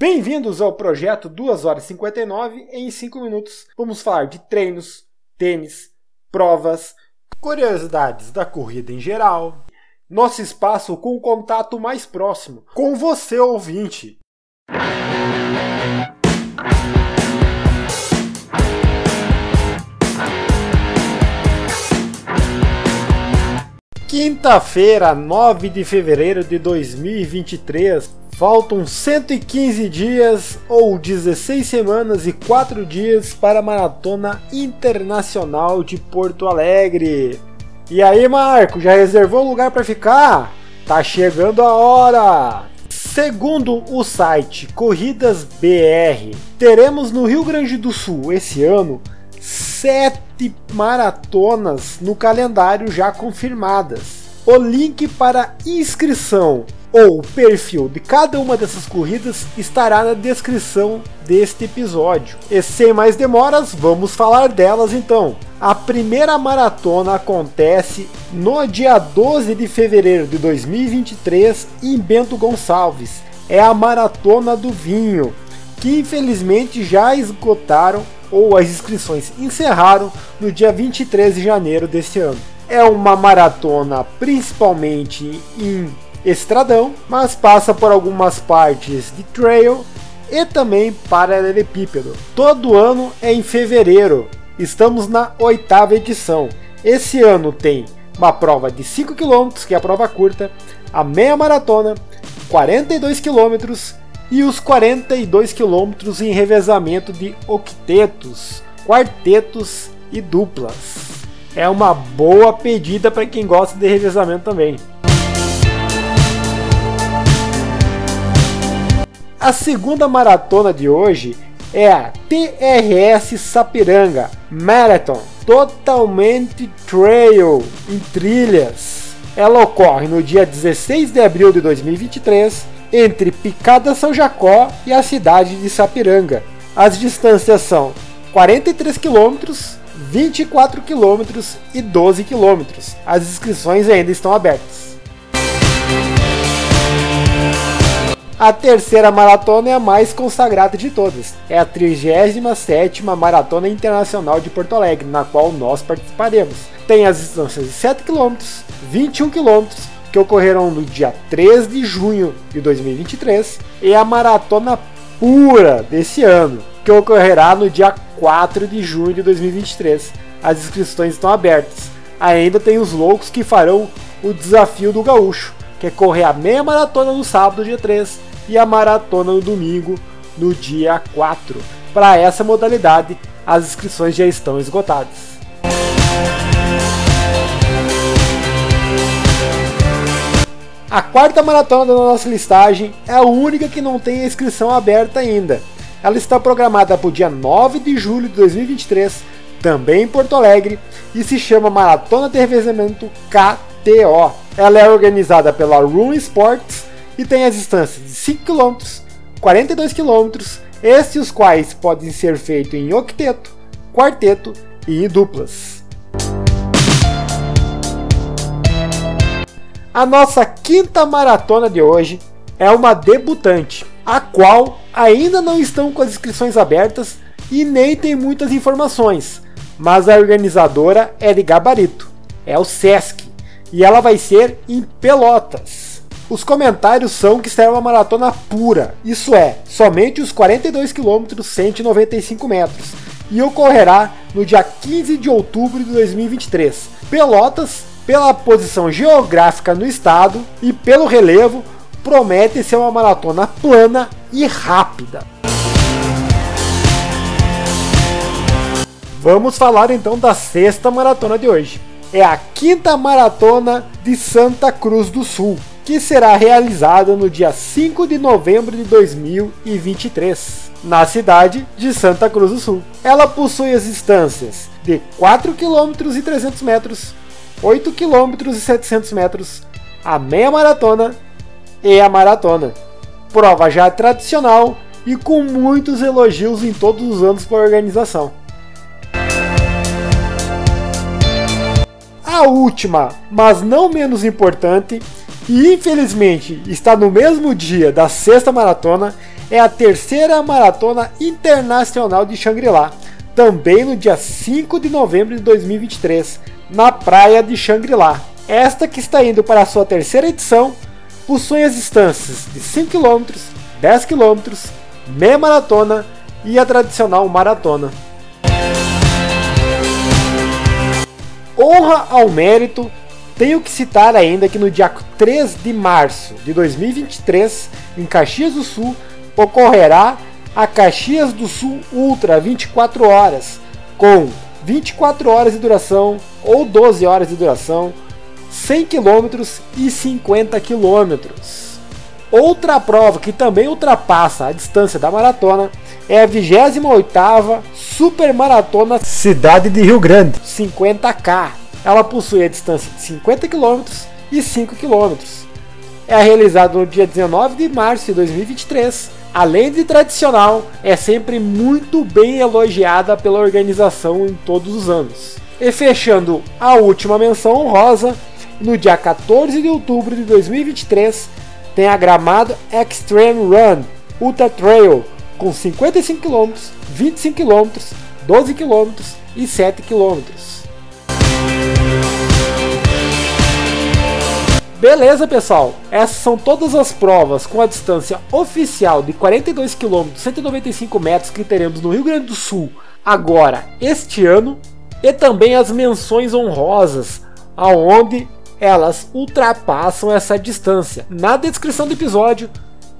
Bem-vindos ao projeto 2 horas e 59 em 5 minutos. Vamos falar de treinos, tênis, provas, curiosidades da corrida em geral, nosso espaço com o contato mais próximo com você ouvinte. Quinta-feira, 9 de fevereiro de 2023. Faltam 115 dias ou 16 semanas e 4 dias para a Maratona Internacional de Porto Alegre. E aí, Marco, já reservou lugar para ficar? Tá chegando a hora! Segundo o site Corridas BR, teremos no Rio Grande do Sul esse ano sete maratonas no calendário já confirmadas. O link para inscrição ou perfil de cada uma dessas corridas estará na descrição deste episódio. E sem mais demoras, vamos falar delas então. A primeira maratona acontece no dia 12 de fevereiro de 2023 em Bento Gonçalves. É a Maratona do Vinho, que infelizmente já esgotaram ou as inscrições encerraram no dia 23 de janeiro deste ano. É uma maratona principalmente em estradão, mas passa por algumas partes de trail e também paralelepípedo. Todo ano é em fevereiro. Estamos na oitava edição. Esse ano tem uma prova de 5 km, que é a prova curta, a meia maratona, 42 km e os 42 km em revezamento de octetos, quartetos e duplas. É uma boa pedida para quem gosta de revezamento também. A segunda maratona de hoje é a TRS Sapiranga Marathon, totalmente trail, em trilhas. Ela ocorre no dia 16 de abril de 2023 entre Picada São Jacó e a cidade de Sapiranga. As distâncias são 43 km, 24 km e 12 km. As inscrições ainda estão abertas. A terceira maratona é a mais consagrada de todas. É a 37ª Maratona Internacional de Porto Alegre, na qual nós participaremos. Tem as distâncias de 7 km, 21 km, que ocorrerão no dia 3 de junho de 2023, e a maratona pura desse ano, que ocorrerá no dia 4 de junho de 2023. As inscrições estão abertas. Ainda tem os loucos que farão o desafio do gaúcho, que é correr a meia maratona no sábado, dia 3, e a maratona no domingo, no dia 4. Para essa modalidade, as inscrições já estão esgotadas. A quarta maratona da nossa listagem é a única que não tem a inscrição aberta ainda. Ela está programada para o dia 9 de julho de 2023, também em Porto Alegre, e se chama Maratona de Revezamento KTO. Ela é organizada pela Run Sports e tem as distâncias de 5 km, 42 km, estes os quais podem ser feitos em octeto, quarteto e em duplas. A nossa quinta maratona de hoje é uma debutante, a qual ainda não estão com as inscrições abertas e nem tem muitas informações, mas a organizadora é de gabarito, é o SESC, e ela vai ser em Pelotas. Os comentários são que será uma maratona pura, isso é, somente os 42 km 195 metros, e ocorrerá no dia 15 de outubro de 2023. Pelotas, pela posição geográfica no estado e pelo relevo, promete ser uma maratona plana e rápida. Vamos falar então da sexta maratona de hoje. É a quinta maratona de Santa Cruz do Sul, que será realizada no dia 5 de novembro de 2023, na cidade de Santa Cruz do Sul. Ela possui as distâncias de 4 km e 300 metros, 8 km e 700 metros, a meia maratona e a maratona. Prova já tradicional e com muitos elogios em todos os anos para a organização. A última, mas não menos importante, e infelizmente está no mesmo dia da sexta maratona é a terceira maratona internacional de Xangri-Lá, também no dia 5 de novembro de 2023, na praia de Xangri-Lá. Esta que está indo para a sua terceira edição, possui as distâncias de 5 km, 10 km, meia maratona e a tradicional maratona. Honra ao mérito, tenho que citar ainda que no dia 3 de março de 2023, em Caxias do Sul, ocorrerá a Caxias do Sul Ultra 24 horas, com 24 horas de duração ou 12 horas de duração, 100 km e 50 km. Outra prova que também ultrapassa a distância da maratona é a 28ª Super Maratona Cidade de Rio Grande, 50K. Ela possui a distância de 50 km e 5 km. É realizada no dia 19 de março de 2023. Além de tradicional, é sempre muito bem elogiada pela organização em todos os anos. E fechando a última menção honrosa, no dia 14 de outubro de 2023, tem a Gramado Extreme Run Ultra Trail com 55 km, 25 km, 12 km e 7 km. Beleza, pessoal? Essas são todas as provas com a distância oficial de 42 km, 195 metros que teremos no Rio Grande do Sul agora este ano e também as menções honrosas aonde elas ultrapassam essa distância. Na descrição do episódio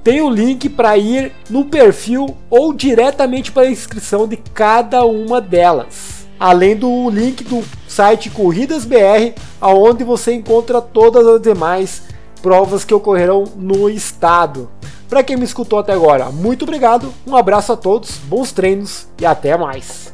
tem o link para ir no perfil ou diretamente para a inscrição de cada uma delas. Além do link do site Corridas BR, aonde você encontra todas as demais provas que ocorrerão no estado. Para quem me escutou até agora, muito obrigado, um abraço a todos, bons treinos e até mais.